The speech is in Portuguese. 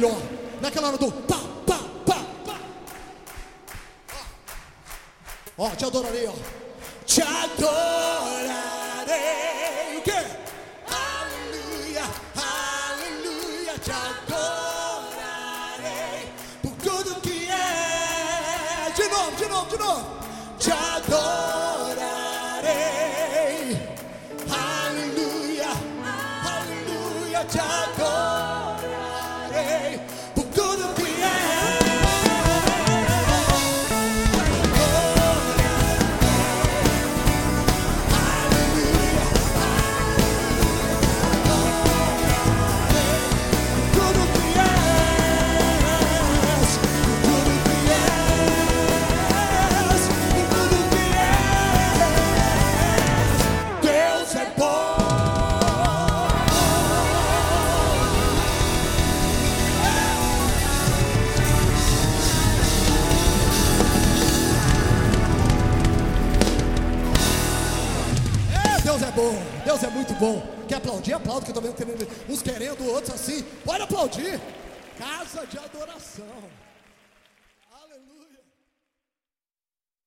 melhor. Naquela hora do pá, pá, pá, pá. Ó, te adorarei, ó. Te adorarei. O quê? Aleluia, aleluia. Te adorarei por tudo que é. De novo, de novo, de novo. Te adorarei. Aleluia, aleluia. Te adorarei Deus é muito bom. Quer aplaudir? Aplaude, que eu tô vendo uns querendo, outros assim. Pode aplaudir. Casa de adoração.